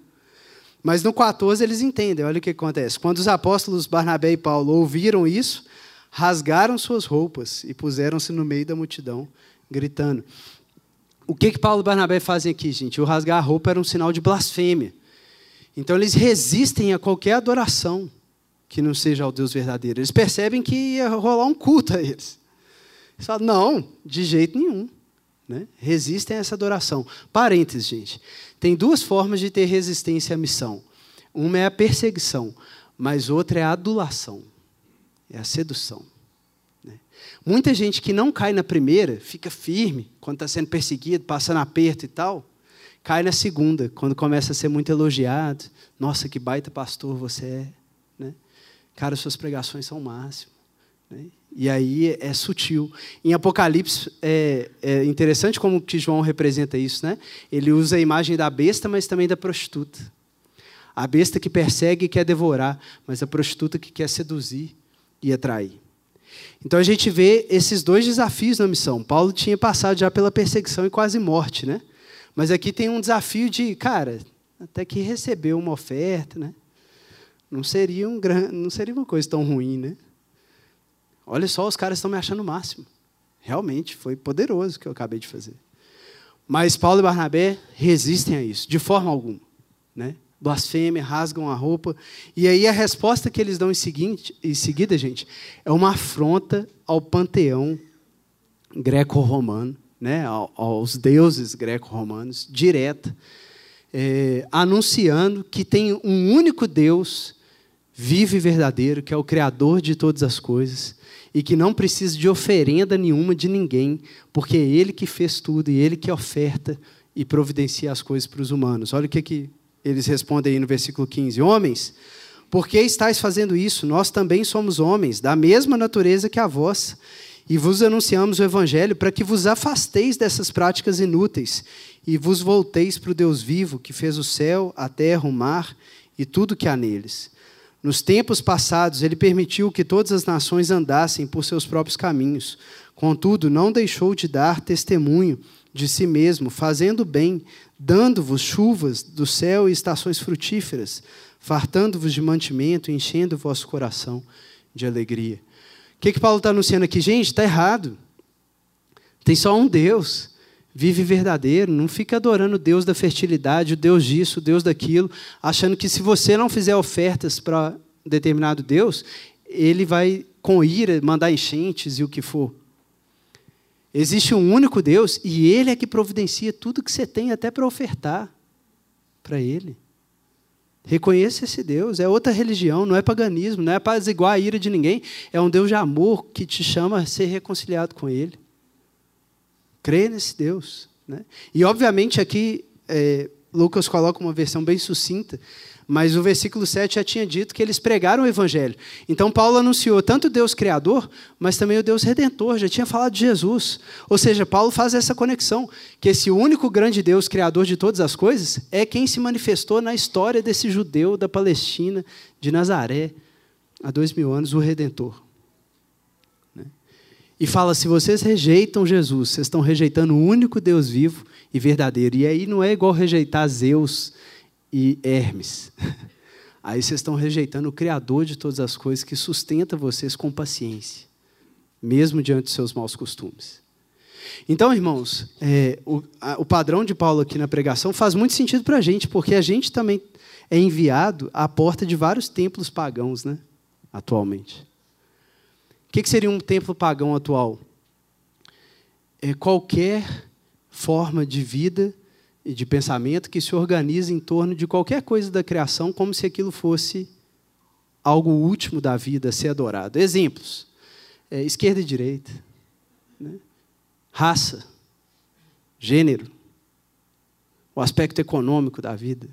Mas no 14 eles entendem, olha o que acontece. Quando os apóstolos Barnabé e Paulo ouviram isso, rasgaram suas roupas e puseram-se no meio da multidão, gritando. O que, que Paulo e Barnabé fazem aqui, gente? O rasgar a roupa era um sinal de blasfêmia. Então eles resistem a qualquer adoração que não seja ao Deus verdadeiro. Eles percebem que ia rolar um culto a eles. Eles falam, não, de jeito nenhum. Né? Resistem a essa adoração. Parênteses, gente. Tem duas formas de ter resistência à missão. Uma é a perseguição, mas outra é a adulação. É a sedução. Né? Muita gente que não cai na primeira, fica firme quando está sendo perseguido, passando aperto e tal, cai na segunda, quando começa a ser muito elogiado. Nossa, que baita pastor você é. Né? Cara, suas pregações são o máximo. Né? E aí é sutil. Em Apocalipse, é, é, interessante como que João representa isso. Né? Ele usa a imagem da besta, mas também da prostituta. A besta que persegue e quer devorar, mas a prostituta que quer seduzir e atrair. Então a gente vê esses dois desafios na missão. Paulo tinha passado já pela perseguição e quase morte, né? Mas aqui tem um desafio de, cara, até que receber uma oferta, né? Não seria, um gran... não seria uma coisa tão ruim, né? Olha só, os caras estão me achando o máximo. Realmente, foi poderoso o que eu acabei de fazer. Mas Paulo e Barnabé resistem a isso, de forma alguma. Né? Blasfêmia, rasgam a roupa. E aí a resposta que eles dão em, seguinte, em seguida, gente, é uma afronta ao panteão greco-romano, né? aos deuses greco-romanos, direta, é, anunciando que tem um único Deus vivo e verdadeiro, que é o Criador de todas as coisas, e que não precisa de oferenda nenhuma de ninguém, porque é Ele que fez tudo e Ele que oferta e providencia as coisas para os humanos. Olha o que, que eles respondem aí no versículo 15: Homens, por que estáis fazendo isso? Nós também somos homens, da mesma natureza que a vós, e vos anunciamos o Evangelho para que vos afasteis dessas práticas inúteis e vos volteis para o Deus vivo, que fez o céu, a terra, o mar e tudo que há neles nos tempos passados, ele permitiu que todas as nações andassem por seus próprios caminhos. Contudo, não deixou de dar testemunho de si mesmo, fazendo bem, dando-vos chuvas do céu e estações frutíferas, fartando-vos de mantimento, enchendo o vosso coração de alegria. que, que Paulo está anunciando aqui? Gente, está errado. Tem só um Deus. Vive verdadeiro. Não fica adorando o Deus da fertilidade, o Deus disso, o Deus daquilo, achando que se você não fizer ofertas para determinado Deus, ele vai, com ira, mandar enchentes e o que for. Existe um único Deus e Ele é que providencia tudo que você tem até para ofertar para Ele. Reconheça esse Deus, é outra religião, não é paganismo, não é para igual a ira de ninguém, é um Deus de amor que te chama a ser reconciliado com Ele. Crê nesse Deus. Né? E, obviamente, aqui é, Lucas coloca uma versão bem sucinta, mas o versículo 7 já tinha dito que eles pregaram o evangelho. Então Paulo anunciou tanto o Deus criador, mas também o Deus redentor, já tinha falado de Jesus. Ou seja, Paulo faz essa conexão, que esse único grande Deus criador de todas as coisas é quem se manifestou na história desse judeu da Palestina, de Nazaré, há dois mil anos, o redentor. Né? E fala: se vocês rejeitam Jesus, vocês estão rejeitando o único Deus vivo e verdadeiro. E aí não é igual rejeitar Zeus e Hermes. Aí vocês estão rejeitando o Criador de todas as coisas que sustenta vocês com paciência, mesmo diante dos seus maus costumes. Então, irmãos, é, o, a, o padrão de Paulo aqui na pregação faz muito sentido para a gente, porque a gente também é enviado à porta de vários templos pagãos, né? Atualmente. O que, que seria um templo pagão atual? É qualquer forma de vida e de pensamento que se organiza em torno de qualquer coisa da criação, como se aquilo fosse algo último da vida a ser adorado. Exemplos: é, esquerda e direita, né? raça, gênero, o aspecto econômico da vida,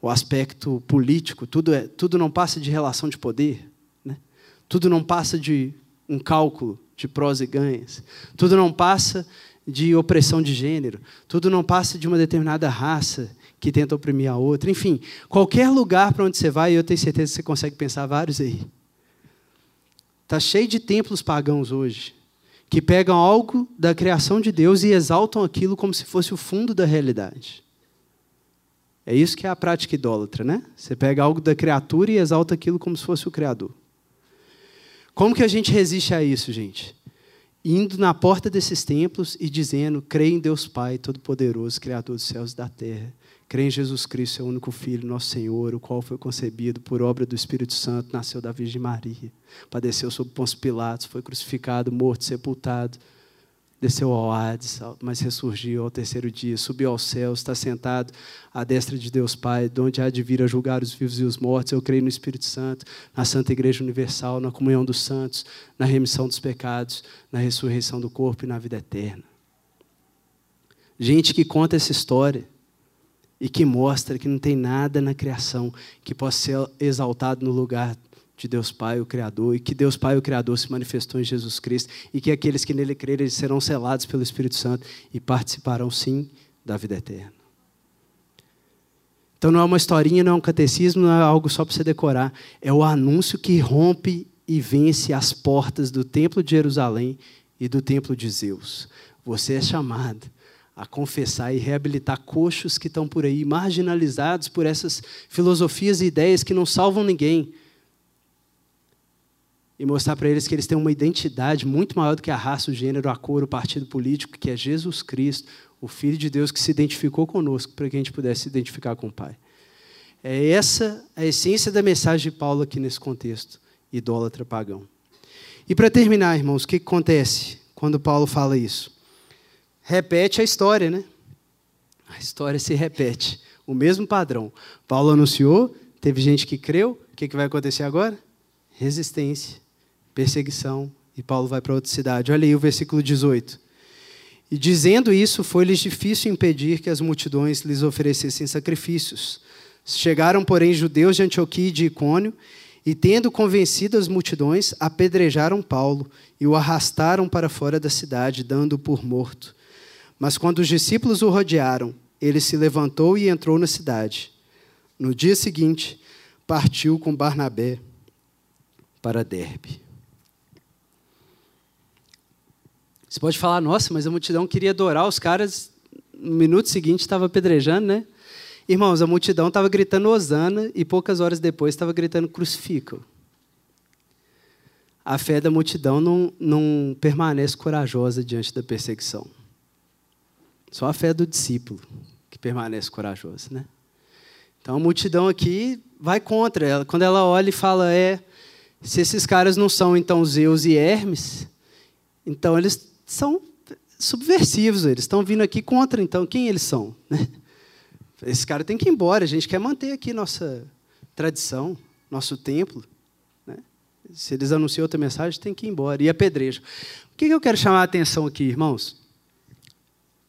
o aspecto político, tudo, é, tudo não passa de relação de poder, né? tudo não passa de um cálculo de prós e ganhas, tudo não passa de opressão de gênero, tudo não passa de uma determinada raça que tenta oprimir a outra. Enfim, qualquer lugar para onde você vai, eu tenho certeza que você consegue pensar vários aí. Está cheio de templos pagãos hoje, que pegam algo da criação de Deus e exaltam aquilo como se fosse o fundo da realidade. É isso que é a prática idólatra, né? Você pega algo da criatura e exalta aquilo como se fosse o Criador. Como que a gente resiste a isso, gente? Indo na porta desses templos e dizendo: creio em Deus Pai Todo-Poderoso, Criador dos céus e da terra. Creio em Jesus Cristo, seu único Filho, nosso Senhor, o qual foi concebido por obra do Espírito Santo, nasceu da Virgem Maria, padeceu sob Pôncio Pilatos, foi crucificado, morto, sepultado desceu ao Hades, mas ressurgiu ao terceiro dia, subiu aos céus, está sentado à destra de Deus Pai, de onde há de vir a julgar os vivos e os mortos. Eu creio no Espírito Santo, na Santa Igreja Universal, na comunhão dos santos, na remissão dos pecados, na ressurreição do corpo e na vida eterna. Gente que conta essa história e que mostra que não tem nada na criação que possa ser exaltado no lugar de Deus Pai, o Criador, e que Deus Pai, o Criador, se manifestou em Jesus Cristo, e que aqueles que nele crerem serão selados pelo Espírito Santo e participarão, sim, da vida eterna. Então não é uma historinha, não é um catecismo, não é algo só para você decorar. É o anúncio que rompe e vence as portas do Templo de Jerusalém e do Templo de Zeus. Você é chamado a confessar e reabilitar coxos que estão por aí, marginalizados por essas filosofias e ideias que não salvam ninguém, e mostrar para eles que eles têm uma identidade muito maior do que a raça, o gênero, a cor, o partido político, que é Jesus Cristo, o Filho de Deus que se identificou conosco para que a gente pudesse se identificar com o Pai. É essa a essência da mensagem de Paulo aqui nesse contexto, idólatra pagão. E para terminar, irmãos, o que acontece quando Paulo fala isso? Repete a história, né? A história se repete. O mesmo padrão. Paulo anunciou, teve gente que creu, o que vai acontecer agora? Resistência perseguição, e Paulo vai para outra cidade. Olha aí o versículo 18. E dizendo isso, foi-lhes difícil impedir que as multidões lhes oferecessem sacrifícios. Chegaram, porém, judeus de Antioquia e de Icônio, e tendo convencido as multidões, apedrejaram Paulo e o arrastaram para fora da cidade, dando-o por morto. Mas quando os discípulos o rodearam, ele se levantou e entrou na cidade. No dia seguinte, partiu com Barnabé para Derbe. Você pode falar, nossa, mas a multidão queria adorar os caras, no minuto seguinte estava apedrejando, né? Irmãos, a multidão estava gritando Osana e poucas horas depois estava gritando crucificam. a fé da multidão não, não permanece corajosa diante da perseguição. Só a fé do discípulo que permanece corajosa, né? Então a multidão aqui vai contra ela. Quando ela olha e fala, é, se esses caras não são então Zeus e Hermes, então eles são subversivos, eles estão vindo aqui contra, então quem eles são? Né? Esse cara tem que ir embora, a gente quer manter aqui nossa tradição, nosso templo. Né? Se eles anunciam outra mensagem, tem que ir embora. E apedreja. O que eu quero chamar a atenção aqui, irmãos?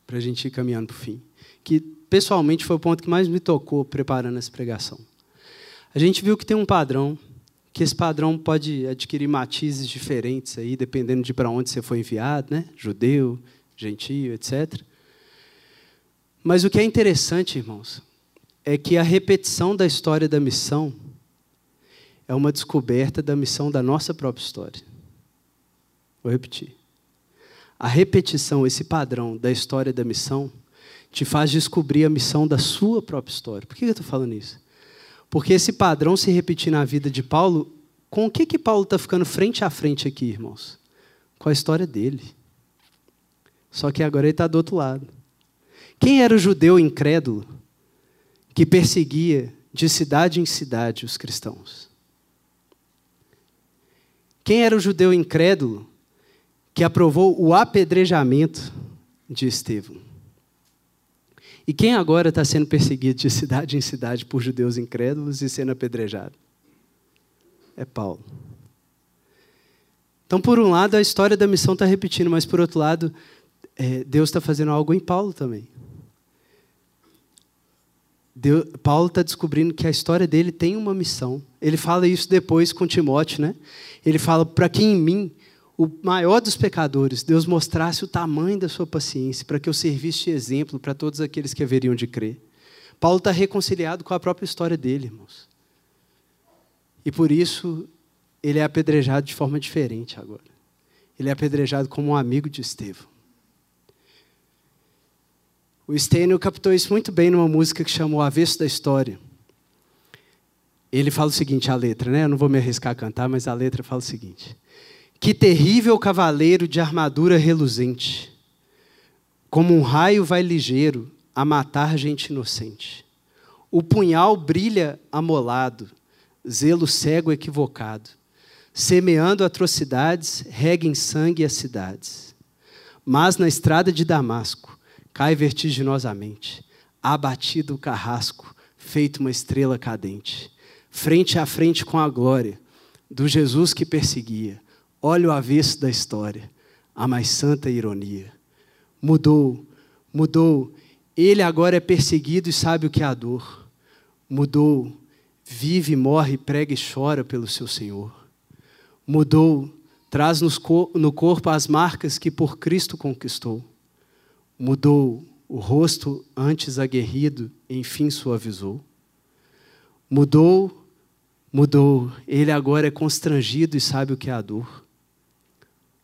Para a gente ir caminhando para o fim. Que, pessoalmente, foi o ponto que mais me tocou preparando essa pregação. A gente viu que tem um padrão, que esse padrão pode adquirir matizes diferentes aí, dependendo de para onde você foi enviado, né? Judeu, gentio, etc. Mas o que é interessante, irmãos, é que a repetição da história da missão é uma descoberta da missão da nossa própria história. Vou repetir. A repetição, esse padrão da história da missão, te faz descobrir a missão da sua própria história. Por que eu estou falando isso? Porque esse padrão se repetir na vida de Paulo, com o que, que Paulo está ficando frente a frente aqui, irmãos? Com a história dele. Só que agora ele está do outro lado. Quem era o judeu incrédulo que perseguia de cidade em cidade os cristãos? Quem era o judeu incrédulo que aprovou o apedrejamento de Estevão? E quem agora está sendo perseguido de cidade em cidade por judeus incrédulos e sendo apedrejado? É Paulo. Então, por um lado, a história da missão está repetindo, mas por outro lado, é, Deus está fazendo algo em Paulo também. Paulo está descobrindo que a história dele tem uma missão. Ele fala isso depois com Timóteo, né? Ele fala para que em mim, o maior dos pecadores, Deus mostrasse o tamanho da sua paciência, para que eu servisse de exemplo para todos aqueles que haveriam de crer. Paulo está reconciliado com a própria história dele, irmãos. E por isso ele é apedrejado de forma diferente agora. Ele é apedrejado como um amigo de Estevão. O Stênio captou isso muito bem numa música que chamou Avesso da História. Ele fala o seguinte, a letra, né? Eu não vou me arriscar a cantar, mas a letra fala o seguinte: Que terrível cavaleiro de armadura reluzente, como um raio vai ligeiro a matar gente inocente. O punhal brilha amolado, zelo cego equivocado, semeando atrocidades, rega em sangue as cidades. Mas na estrada de Damasco, cai vertiginosamente, abatido o carrasco, feito uma estrela cadente, frente a frente com a glória do Jesus que perseguia. Olha o avesso da história, a mais santa ironia. Mudou, mudou. Ele agora é perseguido e sabe o que é a dor. Mudou, vive, morre, prega e chora pelo seu Senhor. Mudou, traz no corpo as marcas que por Cristo conquistou Mudou o rosto antes aguerrido, enfim suavizou. Mudou, mudou, ele agora é constrangido e sabe o que é a dor.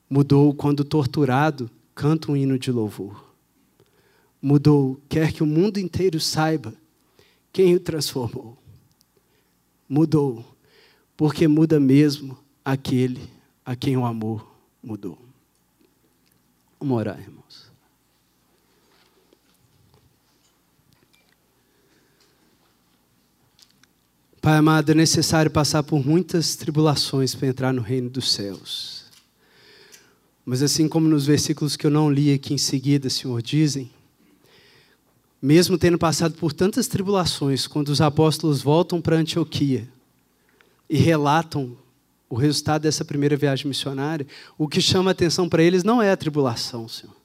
Mudou quando torturado, canta um hino de louvor. Mudou, quer que o mundo inteiro saiba quem o transformou. Mudou, porque muda mesmo aquele a quem o amor mudou. Vamos orar, irmãos. Pai amado, é necessário passar por muitas tribulações para entrar no reino dos céus. Mas assim como nos versículos que eu não li aqui em seguida, Senhor, dizem, mesmo tendo passado por tantas tribulações, quando os apóstolos voltam para Antioquia e relatam o resultado dessa primeira viagem missionária, o que chama atenção para eles não é a tribulação, Senhor.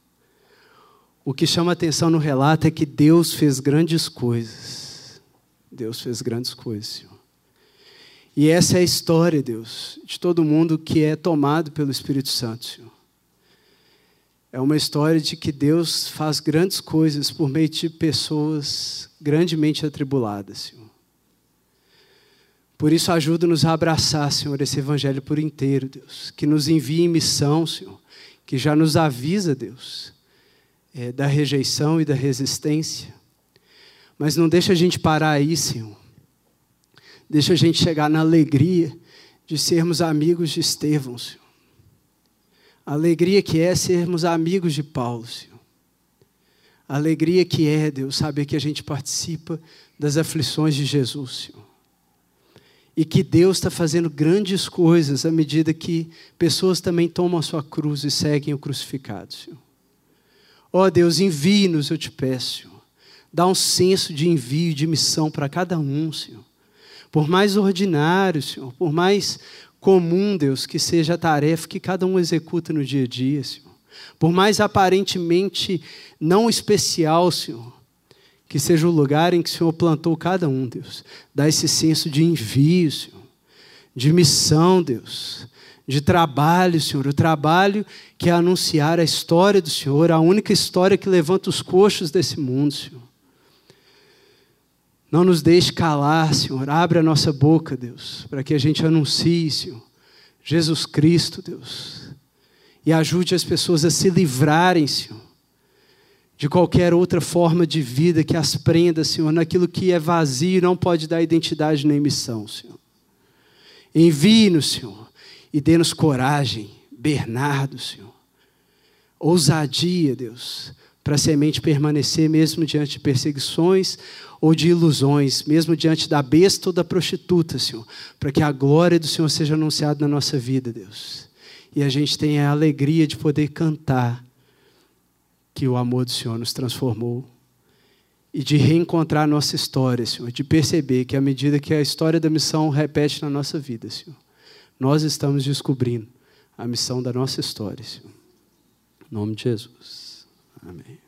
O que chama atenção no relato é que Deus fez grandes coisas Deus fez grandes coisas, Senhor. E essa é a história, Deus, de todo mundo que é tomado pelo Espírito Santo, Senhor. É uma história de que Deus faz grandes coisas por meio de pessoas grandemente atribuladas, Senhor. Por isso, ajuda-nos a abraçar, Senhor, esse evangelho por inteiro, Deus. Que nos envie em missão, Senhor. Que já nos avisa, Deus, é, da rejeição e da resistência mas não deixa a gente parar aí, Senhor. Deixa a gente chegar na alegria de sermos amigos de Estevão, Senhor. A alegria que é sermos amigos de Paulo, Senhor. A alegria que é, Deus, saber que a gente participa das aflições de Jesus, Senhor. E que Deus está fazendo grandes coisas à medida que pessoas também tomam a sua cruz e seguem o crucificado, Senhor. Ó oh, Deus, envie-nos, eu te peço, Senhor. Dá um senso de envio, de missão para cada um, Senhor. Por mais ordinário, Senhor, por mais comum, Deus, que seja a tarefa que cada um executa no dia a dia, Senhor. Por mais aparentemente não especial, Senhor, que seja o lugar em que o Senhor plantou cada um, Deus. Dá esse senso de envio, Senhor, de missão, Deus, de trabalho, Senhor. O trabalho que é anunciar a história do Senhor, a única história que levanta os coxos desse mundo, Senhor. Não nos deixe calar, Senhor. Abre a nossa boca, Deus, para que a gente anuncie, Senhor, Jesus Cristo, Deus. E ajude as pessoas a se livrarem, Senhor, de qualquer outra forma de vida que as prenda, Senhor, naquilo que é vazio e não pode dar identidade nem missão, Senhor. Envie-nos, Senhor, e dê-nos coragem, Bernardo, Senhor. Ousadia, Deus, para a semente permanecer mesmo diante de perseguições ou de ilusões, mesmo diante da besta ou da prostituta, Senhor, para que a glória do Senhor seja anunciada na nossa vida, Deus. E a gente tenha a alegria de poder cantar que o amor do Senhor nos transformou e de reencontrar a nossa história, Senhor, de perceber que à medida que a história da missão repete na nossa vida, Senhor, nós estamos descobrindo a missão da nossa história, Senhor. Em nome de Jesus. Amém.